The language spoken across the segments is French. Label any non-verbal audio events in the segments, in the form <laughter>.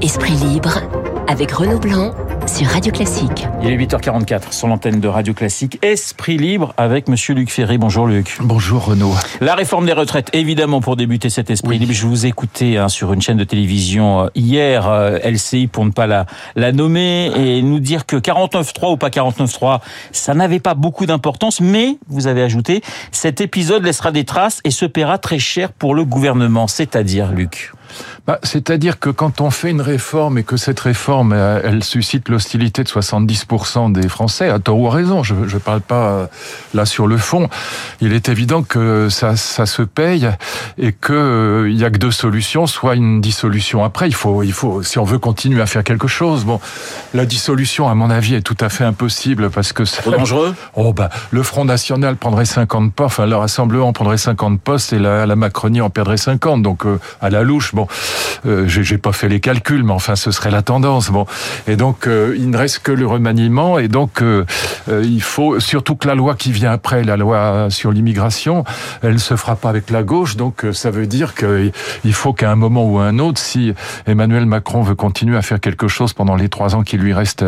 Esprit libre avec Renaud Blanc sur Radio Classique. Il est 8h44 sur l'antenne de Radio Classique. Esprit libre avec Monsieur Luc Ferry. Bonjour Luc. Bonjour Renaud. La réforme des retraites, évidemment, pour débuter cet esprit libre. Je vous ai écouté hein, sur une chaîne de télévision euh, hier, euh, LCI pour ne pas la, la nommer, et nous dire que 49.3 ou pas 49.3, ça n'avait pas beaucoup d'importance, mais, vous avez ajouté, cet épisode laissera des traces et se paiera très cher pour le gouvernement. C'est-à-dire, Luc bah, C'est-à-dire que quand on fait une réforme et que cette réforme, euh, elle suscite l'hostilité de 70% des Français, à tort ou à raison, je ne parle pas euh, là sur le fond, il est évident que ça, ça se paye et qu'il euh, n'y a que deux solutions, soit une dissolution après, il faut, il faut, si on veut continuer à faire quelque chose, bon, la dissolution, à mon avis, est tout à fait impossible parce que c'est dangereux? Oh bah, le Front National prendrait 50 postes, enfin le Rassemblement prendrait 50 postes et la, la Macronie en perdrait 50, donc à la louche, bon, euh, j'ai pas fait les calculs, mais enfin, ce serait la tendance. Bon, et donc euh, il ne reste que le remaniement, et donc euh, euh, il faut surtout que la loi qui vient après, la loi sur l'immigration, elle ne se fera pas avec la gauche. Donc ça veut dire qu'il faut qu'à un moment ou à un autre, si Emmanuel Macron veut continuer à faire quelque chose pendant les trois ans qui lui restent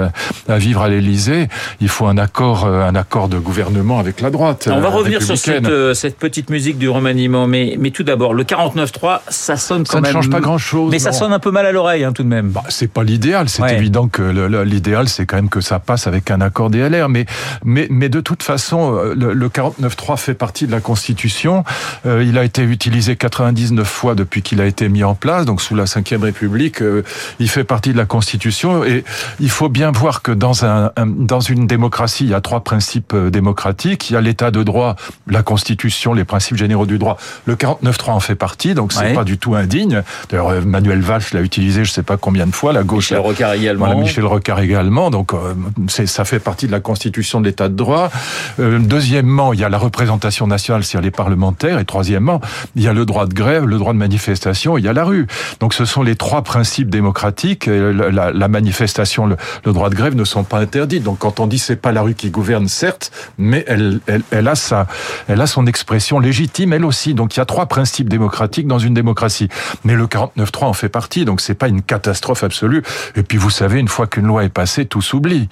à vivre à l'Élysée, il faut un accord, un accord de gouvernement avec la droite. On va revenir sur cette, cette, petite musique du remaniement, mais, mais tout d'abord, le 49-3, ça sonne quand ça même. Change pas chose. Mais ça sonne un peu mal à l'oreille, hein, tout de même. Bah, c'est pas l'idéal. C'est ouais. évident que l'idéal, c'est quand même que ça passe avec un accord DLR. Mais, mais, mais de toute façon, euh, le, le 49.3 fait partie de la Constitution. Euh, il a été utilisé 99 fois depuis qu'il a été mis en place, donc sous la Ve République. Euh, il fait partie de la Constitution. Et il faut bien voir que dans, un, un, dans une démocratie, il y a trois principes euh, démocratiques. Il y a l'état de droit, la Constitution, les principes généraux du droit. Le 49.3 en fait partie, donc c'est ouais. pas du tout indigne. D'ailleurs, Manuel Valls l'a utilisé, je sais pas combien de fois, la gauche. Michel Rocard également. Voilà, Michel Rocard également. Donc, euh, ça fait partie de la constitution de l'état de droit. Euh, deuxièmement, il y a la représentation nationale, c'est-à-dire les parlementaires. Et troisièmement, il y a le droit de grève, le droit de manifestation, il y a la rue. Donc, ce sont les trois principes démocratiques. La, la, la manifestation, le, le, droit de grève ne sont pas interdits. Donc, quand on dit c'est pas la rue qui gouverne, certes, mais elle, elle, elle a sa, elle a son expression légitime, elle aussi. Donc, il y a trois principes démocratiques dans une démocratie. Mais le 49.3 en fait partie, donc c'est pas une catastrophe absolue. Et puis vous savez, une fois qu'une loi est passée, tout s'oublie.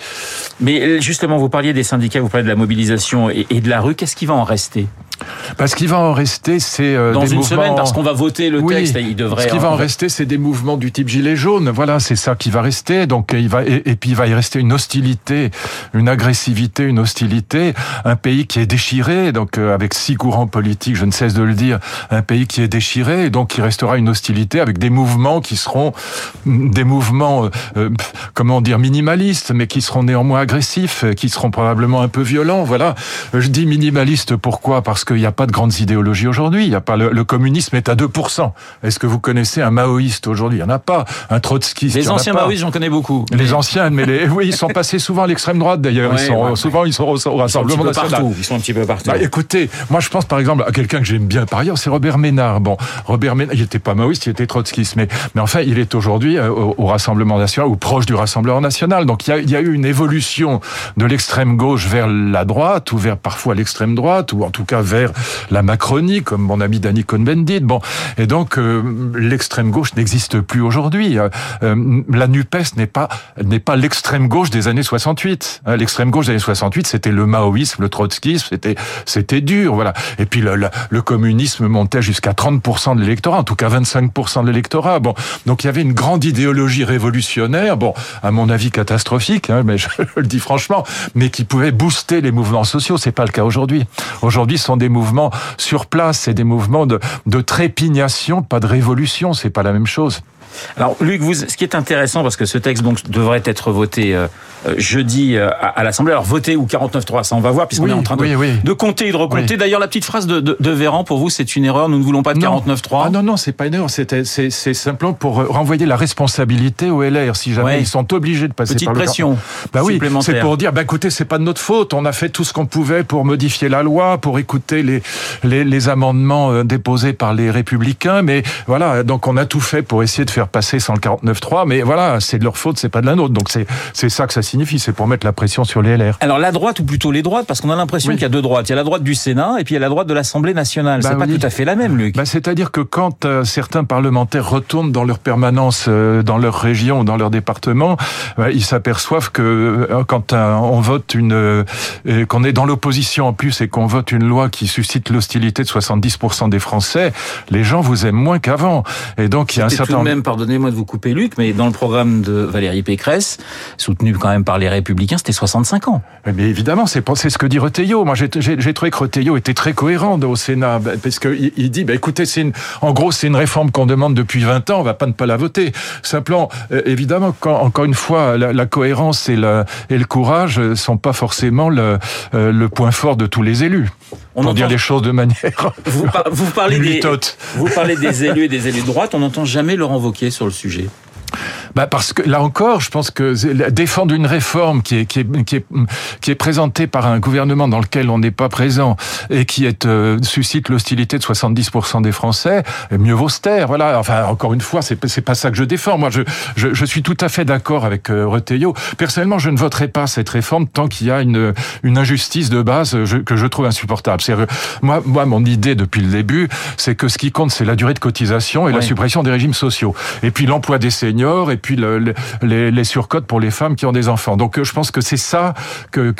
Mais justement, vous parliez des syndicats, vous parliez de la mobilisation et, de la rue. Qu'est-ce qui va en rester? Parce qu'il va en rester, c'est euh, dans des une mouvements... semaine, parce qu'on va voter le oui, texte. Et il devrait. Ce qui va en rester, c'est des mouvements du type gilet jaune. Voilà, c'est ça qui va rester. Donc il va et, et, puis il va y rester une hostilité, une agressivité, une hostilité. Un pays qui est déchiré, donc euh, avec six courants politiques, je ne cesse de le dire, un pays qui est déchiré, et donc il restera une hostilité avec des mouvements qui seront des mouvements, euh, comment dire, minimalistes, mais qui seront néanmoins agressifs, qui seront probablement un peu violents. Voilà. Je dis minimaliste pourquoi? Parce qu'il n'y a pas de grandes idéologies aujourd'hui. Il y a pas le, le, communisme est à 2%. Est-ce que vous connaissez un maoïste aujourd'hui? Il n'y en a pas. Un trotskiste. Les anciens maoïstes, j'en connais beaucoup. Les anciens, mais les, <laughs> oui, ils sont passés souvent à l'extrême droite d'ailleurs. Ouais, ils sont ouais, souvent ils sont au, Rassemblement ils national. Partout. Ils sont un petit peu partout. Bah, écoutez, moi je pense par exemple à quelqu'un que j'aime bien par ailleurs, c'est Robert Ménard. Bon, Robert Ménard, il n'était pas maoïste, il était trotskiste, mais mais enfin il est aujourd'hui au, au, Rassemblement national ou proche du Rassemblement national. Donc il y a, il y a eu une évolution de l'extrême gauche vers la droite ou vers parfois l'extrême droite ou en tout cas vers la Macronie, comme mon ami Danny Cohn-Bendit. Bon, et donc euh, l'extrême gauche n'existe plus aujourd'hui. Euh, la Nupes n'est pas n'est pas l'extrême gauche des années 68. Hein, l'extrême gauche des années 68, c'était le maoïsme, le trotskisme, c'était c'était dur, voilà. Et puis le, le, le communisme montait jusqu'à 30% de l'électorat, en tout cas 25% de l'électorat. Bon, donc il y avait une grande idéologie révolutionnaire, bon, à mon avis catastrophique, hein, mais je, <laughs> je le dis franchement, mais qui pouvait booster les mouvements sociaux. C'est pas le cas aujourd'hui. Aujourd'hui, ce sont des mouvements sur place, c'est des mouvements de, de trépignation, pas de révolution, c'est pas la même chose. Alors, Luc, vous, ce qui est intéressant, parce que ce texte donc devrait être voté euh, jeudi euh, à, à l'Assemblée. Alors, voté ou 49.3, ça on va voir, puisqu'on oui, est en train de, oui, oui. de compter et de recompter. D'ailleurs, la petite phrase de, de, de, Véran, pour vous, c'est une erreur. Nous ne voulons pas de 49.3. Ah non, non, c'est pas une erreur. C'est simplement pour renvoyer la responsabilité au LR. Si jamais ils sont obligés de passer petite par le pression. Bah oui, c'est pour dire, bah écoutez, c'est pas de notre faute. On a fait tout ce qu'on pouvait pour modifier la loi, pour écouter les, les, les amendements euh, déposés par les républicains. Mais voilà, donc on a tout fait pour essayer de faire passer sans le 49-3. Mais voilà, c'est de leur faute, c'est pas de la nôtre. Donc c'est ça que ça signifie, c'est pour mettre la pression sur les LR. Alors la droite ou plutôt les droites, parce qu'on a l'impression Oui. qu'il y a deux droites. Il y a la droite du Sénat et puis il y a la droite de l'Assemblée nationale. Bah c'est pas tout à fait la même, Luc. Bah, C'est-à-dire que quand euh, certains parlementaires retournent dans leur permanence, euh, dans leur région ou dans leur département, bah, ils s'aperçoivent que euh, quand on vote une, qu'on est dans l'opposition en plus et qu'on vote une loi qui suscite l'hostilité de 70% des Français, les gens vous aiment moins qu'avant. Et donc il y a un certain même, pardonnez-moi de vous couper, Luc, mais dans le programme de Valérie Pécresse, soutenu quand même par les Républicains, c'était 65 ans. Mais Eh évidemment, c'est ce que dit Retailleau. Moi, j'ai trouvé que Retailleau était très cohérent au Sénat, bah, parce que il, il dit, bah, écoutez, en gros, c'est une réforme qu'on demande depuis 20 ans, on va pas ne pas la voter. Simplement, euh, évidemment, encore une fois, la, cohérence et, le courage euh, sont pas forcément euh, le point fort de tous les élus. On pour dire entend- les choses de manière <laughs> Vous, par- vous parlez des, lutote. vous parlez des élus et des élus de droite, on n'entend jamais Laurent Wauquiez sur le sujet. Bah parce que là encore, je pense que défendre une réforme qui est qui est qui est qui est présentée par un gouvernement dans lequel on n'est pas présent et qui est euh, suscite l'hostilité de 70% des Français, mieux vaut se taire. Voilà. Enfin, encore une fois, c'est pas- c'est pas ça que je défends. Moi, je je, je suis tout à fait d'accord avec euh. Personnellement, je ne voterai pas cette réforme tant qu'il y a une une injustice de base je- que je trouve insupportable. C'est moi moi mon idée depuis le début, c'est que ce qui compte, c'est la durée de cotisation et la suppression des régimes sociaux. Et puis l'emploi des seniors et puis le- le- les, les surcotes pour les femmes qui ont des enfants. Donc euh, je pense que c'est ça que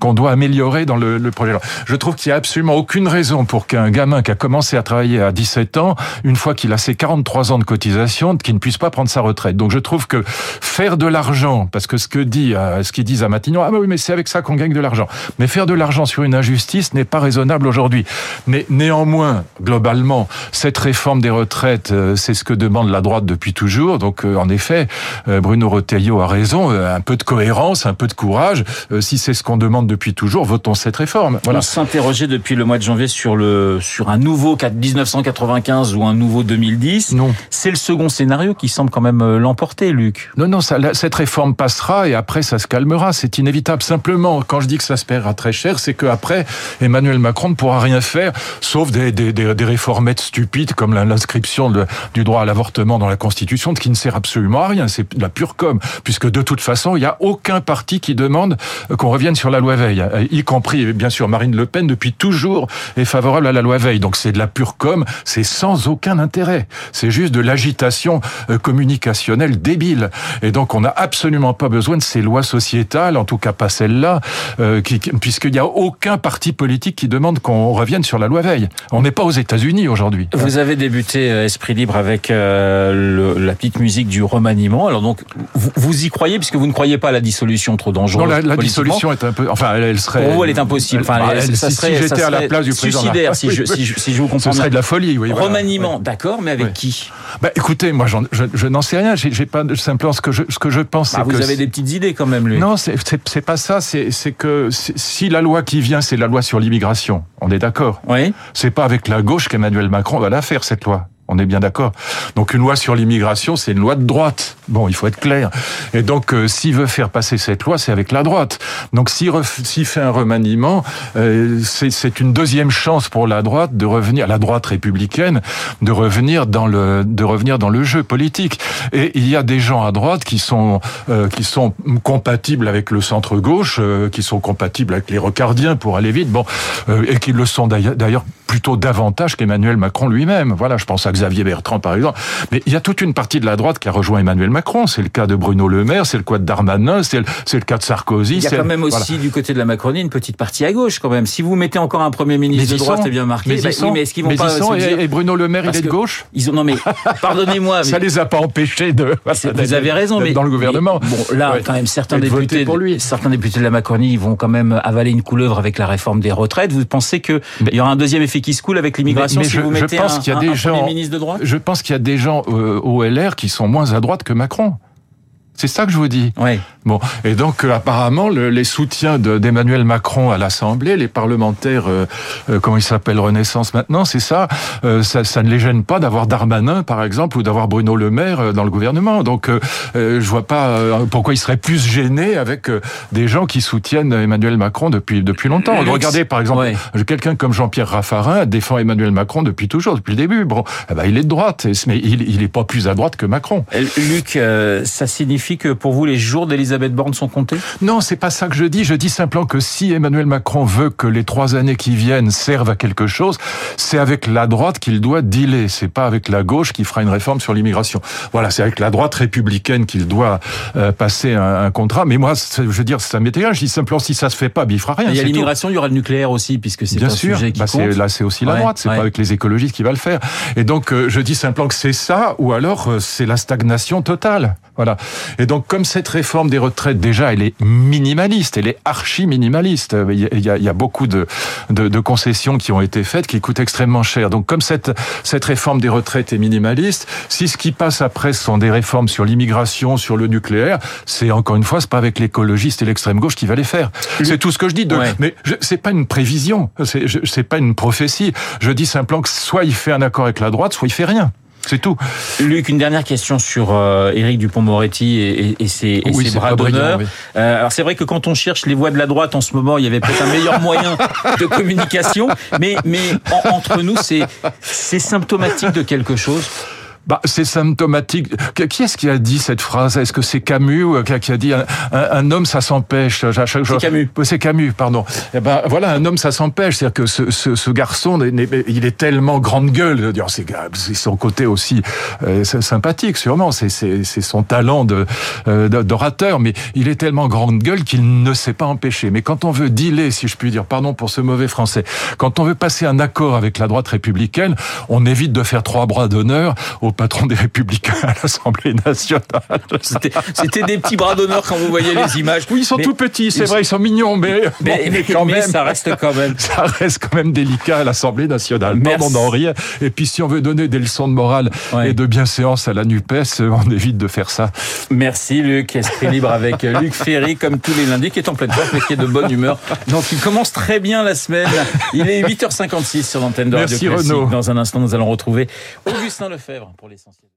qu'on doit améliorer dans le, projet. Je trouve qu'il y a absolument aucune raison pour qu'un gamin qui a commencé à travailler à 17 ans, une fois qu'il a ses 43 ans de cotisation, qu'il ne puisse pas prendre sa retraite. Donc je trouve que faire de l'argent, parce que ce que dit, euh, ce qu'ils disent à Matignon, ah bah oui, mais c'est avec ça qu'on gagne de l'argent. Mais faire de l'argent sur une injustice n'est pas raisonnable aujourd'hui. Mais néanmoins, globalement, cette réforme des retraites, euh, c'est ce que demande la droite depuis toujours. Donc, en effet, euh, Bruno Retailleau a raison. euh, Un peu de cohérence, un peu de courage. Euh, Si c'est ce qu'on demande depuis toujours, votons cette réforme. Voilà. On s'interrogeait depuis le mois de janvier sur le sur un nouveau 4- 1995 ou un nouveau 2010. Non. C'est le second scénario qui semble quand même l'emporter, Luc. Non, non, ça, cette réforme passera et après ça se calmera. C'est inévitable. Simplement, quand je dis que ça se paiera très cher, c'est qu'après, Emmanuel Macron ne pourra rien faire, sauf des, des, des, des réformettes stupides comme l'inscription du droit à l'avortement dans la Constitution, ce qui ne sert absolument rien. C'est de la pure com, puisque de toute façon, il n'y a aucun parti qui demande qu'on revienne sur la loi Veil, euh, y compris, bien sûr, Marine Le Pen, depuis toujours, est favorable à la loi Veil. Donc c'est de la pure com, c'est sans aucun intérêt. C'est juste de l'agitation euh, communicationnelle débile. Et donc on n'a absolument pas besoin de ces lois sociétales, en tout cas pas celle-là, euh, qui- qui- puisqu'il n'y a aucun parti politique qui demande qu'on revienne sur la loi Veil. On n'est pas aux États-Unis aujourd'hui. Vous avez débuté euh, Esprit Libre avec euh, la petite musique du Alors donc, vous, vous y croyez puisque vous ne croyez pas à la dissolution trop dangereuse Non, la, dissolution est un peu. Enfin, elle, elle serait. Pour vous, elle est impossible. Enfin, Bah, elle- elle- ça si, serait, si j'étais à la place du président. suicidaire, si, je, si, je, si je vous comprends Ce serait de la folie, oui. voilà. Remaniement, Oui. d'accord, mais avec Oui. qui? Bah, écoutez, moi, je, je n'en sais rien. J'ai pas simplement ce que je, ce que je pense. Bah, Vous que avez des petites idées quand même, lui. Non, c'est pas ça. C'est que si la loi qui vient, c'est la loi sur l'immigration. On est d'accord. Oui. C'est pas avec la gauche qu'Emmanuel Macron va la faire cette loi. On est bien d'accord. Donc une loi sur l'immigration, c'est une loi de droite. Bon, il faut être clair. Et donc euh, s'il veut faire passer cette loi, c'est avec la droite. Donc s'il s'il fait un remaniement, euh, c'est c'est une deuxième chance pour la droite de revenir, la droite républicaine, de revenir dans le de revenir dans le jeu politique. Et il y a des gens à droite qui sont euh, qui sont compatibles avec le centre gauche, euh, qui sont compatibles avec les rocardiens pour aller vite. Bon, euh, et qui le sont d'ailleurs d'ailleurs plutôt davantage qu'Emmanuel Macron lui-même. Voilà, je pense à Xavier Bertrand par exemple. Mais il y a toute une partie de la droite qui a rejoint Emmanuel Macron. C'est le cas de Bruno Le Maire, c'est le cas de Darmanin, c'est le, cas de Sarkozy. Il y a quand même voilà. aussi du côté de la Macronie une petite partie à gauche quand même. Si vous mettez encore un premier ministre Mais de droite, c'est bien marqué. Mais Bah, ils sont, oui, mais est-ce qu'ils vont mais pas ils sont, se dire- et, et Bruno Le Maire, il est de gauche Ils ont non mais <laughs> pardonnez-moi. mais- Ça les a pas empêchés de. Vous <laughs> avez raison, mais dans le gouvernement. bon, là, Ouais. quand même, certains députés, pour lui. certains députés de la Macronie, ils vont quand même avaler une couleuvre avec la réforme des retraites. Vous pensez que Mais- il y aura un deuxième effet qui se coule avec l'immigration si je- vous je mettez pense un, qu'il y a des un gens- ministre de droite Je pense qu'il y a des gens euh, au LR qui sont moins à droite que Macron. C'est ça que je vous dis. Oui. Bon, et donc euh, apparemment le, les soutiens d'Emmanuel Macron à l'Assemblée, les parlementaires, euh, euh, comment ils s'appellent Renaissance maintenant, c'est ça, ça, ça ne les gêne pas d'avoir Darmanin par exemple ou d'avoir Bruno Le Maire dans le gouvernement. Donc je vois pas pourquoi ils seraient plus gênés avec des gens qui soutiennent Emmanuel Macron depuis depuis longtemps. Regardez par exemple quelqu'un comme Jean-Pierre Raffarin défend Emmanuel Macron depuis toujours, depuis le début. Bon, eh ben, il est de droite, mais il il est pas plus à droite que Macron. Luc, ça signifie que pour vous les jours d'Elisabeth Borne sont comptés? Non, c'est pas ça que je dis. Je dis simplement que si Emmanuel Macron veut que les trois années qui viennent servent à quelque chose, c'est avec la droite qu'il doit dealer. C'est pas avec la gauche qui fera une réforme sur l'immigration. Voilà, c'est avec la droite républicaine qu'il doit euh, passer un, contrat. Mais moi, je veux dire, ça m'est égal. Je dis simplement si ça se fait pas, il fera rien. Il y a l'immigration, il y aura le nucléaire aussi, puisque c'est un sûr. sujet qui bah, compte. Là, c'est aussi la droite. C'est pas avec les écologistes qui va le faire. Et donc, euh, je dis simplement que c'est ça, ou alors euh, c'est la stagnation totale. Voilà. Et donc, comme cette réforme des retraites, déjà, elle est minimaliste, elle est archi minimaliste. Il y a, il y a beaucoup de, de, de, concessions qui ont été faites qui coûtent extrêmement cher. Donc, comme cette, cette réforme des retraites est minimaliste, si ce qui passe après sont des réformes sur l'immigration, sur le nucléaire, c'est encore une fois, c'est pas avec l'écologiste et l'extrême gauche qui va les faire. C'est tout ce que je dis. De, ouais. Mais c'est pas une prévision, c'est pas une prophétie. Je dis simplement que soit il fait un accord avec la droite, soit il fait rien. C'est tout. Luc, une dernière question sur euh, Éric Dupont-Moretti et, et, et, ses, et oui, ses bras d'honneur. Oui. Euh, alors c'est vrai que quand on cherche les voix de la droite en ce moment, il y avait peut-être un meilleur moyen de communication, mais, mais en, entre nous, c'est symptomatique de quelque chose bah, c'est symptomatique. Qui est-ce qui a dit cette phrase? Est-ce que c'est Camus ou qui a dit un, un, un homme ça s'empêche? C'est Camus. C'est Camus, pardon. Et ben voilà, un homme ça s'empêche. C'est-à-dire que ce, ce, ce, garçon, il est tellement grande gueule. C'est son côté aussi euh, sympathique, sûrement. C'est son talent de euh, d'orateur, mais il est tellement grande gueule qu'il ne s'est pas empêché. Mais quand on veut dealer, si je puis dire, pardon pour ce mauvais français, quand on veut passer un accord avec la droite républicaine, on évite de faire trois bras d'honneur au patron des Républicains à l'Assemblée nationale. C'était des petits bras d'honneur quand vous voyez les images. Oui, ils sont mais, tout petits, c'est vrai, ils sont mignons, mais, mais, bon, mais quand même, ça reste quand même. Ça reste quand même délicat à l'Assemblée nationale. Merci. Pardon, rien. Et puis si on veut donner des leçons de morale ouais. et de bienséance à la NUPES, on évite de faire ça. Merci Luc, Esprit Libre avec Luc Ferry, comme tous les lundis, qui est en pleine forme et qui est de bonne humeur. Donc il commence très bien la semaine. Il est 8h56 sur l'antenne de Radio Merci Classique. Renaud. Dans un instant, nous allons retrouver Augustin Lefebvre pour l'essentiel.